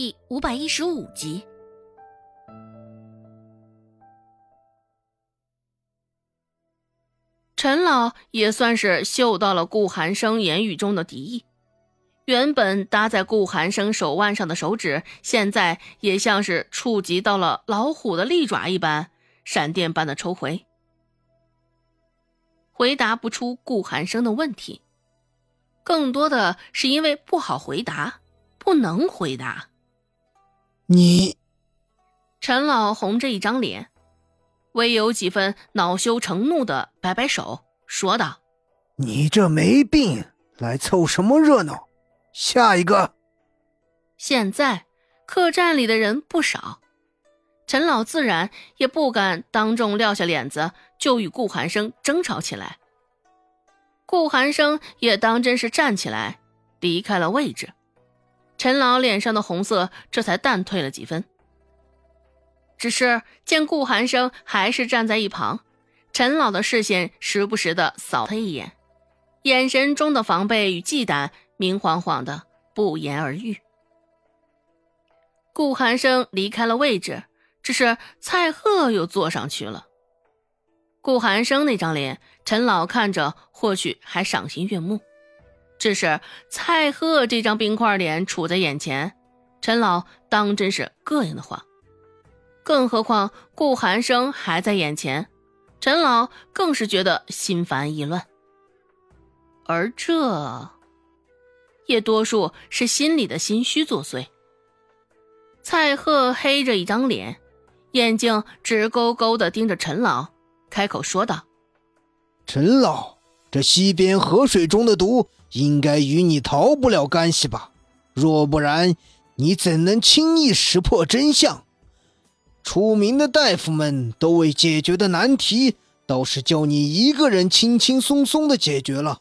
第五百一十五集。陈老也算是嗅到了顾寒生言语中的敌意，原本搭在顾寒生手腕上的手指，现在也像是触及到了老虎的利爪一般，闪电般的抽回，回答不出顾寒生的问题，更多的是因为不好回答，不能回答。你，陈老红着一张脸。微有几分恼羞成怒的摆摆手，说道：“你这没病，来凑什么热闹？下一个。”现在客栈里的人不少，陈老自然也不敢当众撂下脸子，就与顾寒生争吵起来。顾寒生也当真是站起来，离开了位置。陈老脸上的红色这才淡退了几分。只是见顾寒生还是站在一旁，陈老的视线时不时的扫他一眼，眼神中的防备与忌惮明晃晃的不言而喻。顾寒生离开了位置，只是蔡贺又坐上去了。顾寒生那张脸，陈老看着或许还赏心悦目，只是蔡贺这张冰块脸杵在眼前，陈老当真是膈应的慌。更何况顾寒生还在眼前，陈老更是觉得心烦意乱。而这，也多数是心里的心虚作祟。蔡贺黑着一张脸，眼睛直勾勾的盯着陈老，开口说道：“陈老，这西边河水中的毒，应该与你逃不了干系吧？若不然，你怎能轻易识破真相？”出名的大夫们都未解决的难题，倒是叫你一个人轻轻松松的解决了。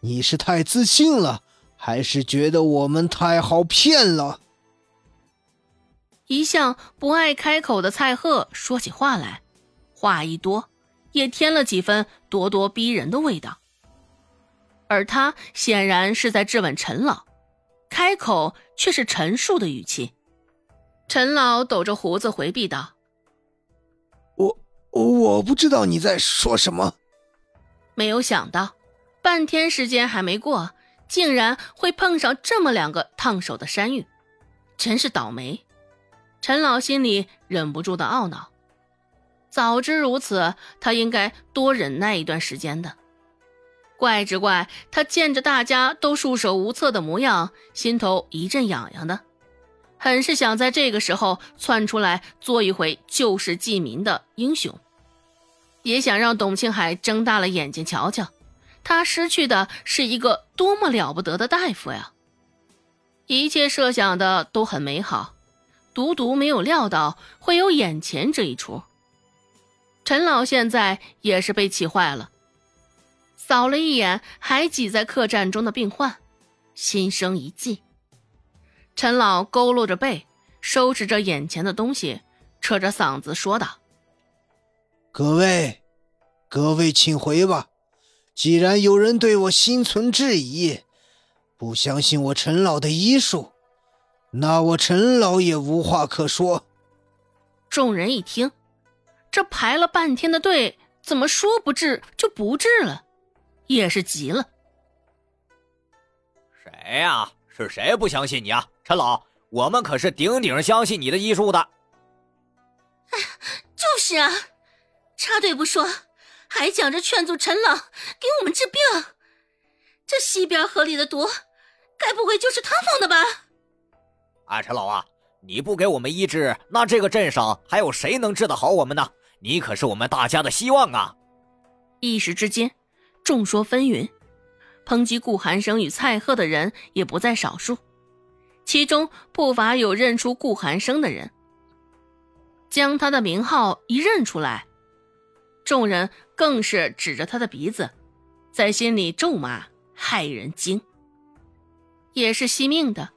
你是太自信了，还是觉得我们太好骗了？一向不爱开口的蔡贺说起话来，话一多，也添了几分咄咄逼人的味道。而他显然是在质问陈老，开口却是陈述的语气。陈老抖着胡子回避道：“我我不知道你在说什么。”没有想到，半天时间还没过，竟然会碰上这么两个烫手的山芋，真是倒霉。陈老心里忍不住的懊恼。早知如此，他应该多忍耐一段时间的。怪只怪他见着大家都束手无策的模样，心头一阵痒痒的。很是想在这个时候窜出来做一回救世济民的英雄，也想让董庆海睁大了眼睛瞧瞧，他失去的是一个多么了不得的大夫呀！一切设想的都很美好，独独没有料到会有眼前这一出。陈老现在也是被气坏了，扫了一眼还挤在客栈中的病患，心生一计。陈老佝偻着背，收拾着眼前的东西，扯着嗓子说道：“各位，各位，请回吧。既然有人对我心存质疑，不相信我陈老的医术，那我陈老也无话可说。”众人一听，这排了半天的队，怎么说不治就不治了？也是急了。谁呀？是谁不相信你啊？陈老，我们可是顶顶相信你的医术的。哎，就是啊，插队不说，还讲着劝阻陈老给我们治病。这西边河里的毒，该不会就是他放的吧？啊，陈老啊，你不给我们医治，那这个镇上还有谁能治得好我们呢？你可是我们大家的希望啊！一时之间，众说纷纭，抨击顾寒生与蔡贺的人也不在少数。其中不乏有认出顾寒生的人，将他的名号一认出来，众人更是指着他的鼻子，在心里咒骂害人精。也是惜命的，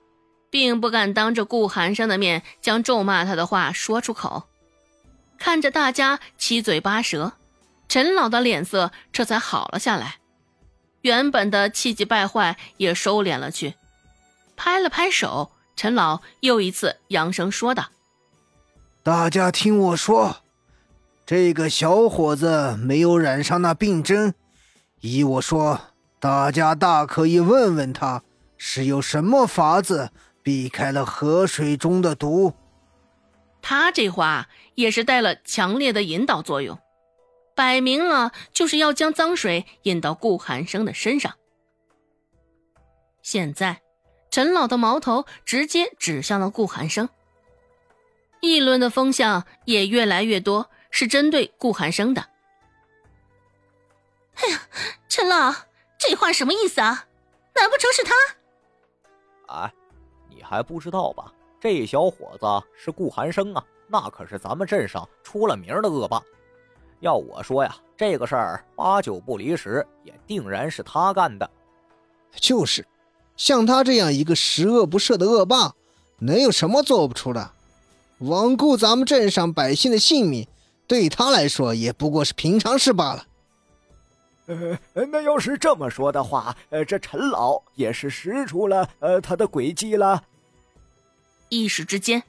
并不敢当着顾寒生的面将咒骂他的话说出口。看着大家七嘴八舌，陈老的脸色这才好了下来，原本的气急败坏也收敛了去。拍了拍手，陈老又一次扬声说道：“大家听我说，这个小伙子没有染上那病症，依我说，大家大可以问问他，是有什么法子避开了河水中的毒。”他这话也是带了强烈的引导作用，摆明了就是要将脏水引到顾寒生的身上。现在，陈老的矛头直接指向了顾寒生，议论的风向也越来越多，是针对顾寒生的。哎呀，陈老，这话什么意思啊？难不成是他？哎，你还不知道吧？这小伙子是顾寒生啊，那可是咱们镇上出了名的恶霸。要我说呀，这个事儿八九不离十，也定然是他干的。就是，像他这样一个十恶不赦的恶霸，能有什么做不出的？罔顾咱们镇上百姓的性命，对他来说也不过是平常事罢了。呃，那要是这么说的话，呃，这陈老也是识出了呃他的诡计了。一时之间，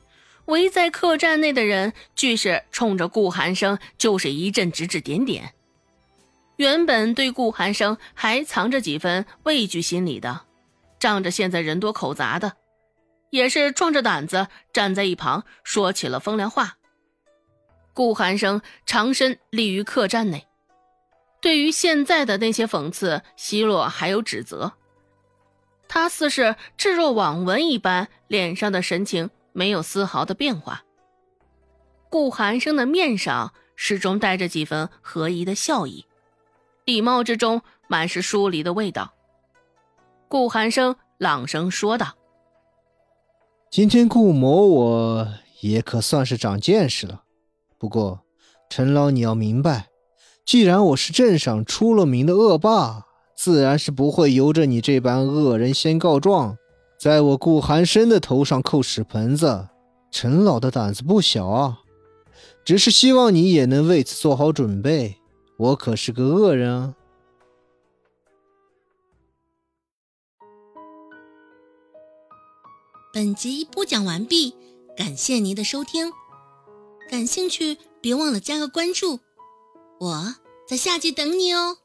围在客栈内的人俱是冲着顾寒生就是一阵指指点点。原本对顾寒生还藏着几分畏惧心理的，仗着现在人多口杂的，也是壮着胆子站在一旁说起了风凉话。顾寒生长身立于客栈内，对于现在的那些讽刺、奚落还有指责。他似是置若罔闻一般，脸上的神情没有丝毫的变化。顾寒生的面上始终带着几分和蔼的笑意，礼貌之中满是疏离的味道。顾寒生朗声说道：“今天顾某我也可算是长见识了。不过，陈老你要明白，既然我是镇上出了名的恶霸。”自然是不会由着你这般恶人先告状，在我顾寒生的头上扣屎盆子。陈老的胆子不小啊，只是希望你也能为此做好准备。我可是个恶人啊！本集播讲完毕，感谢您的收听。感兴趣别忘了加个关注，我在下集等你哦。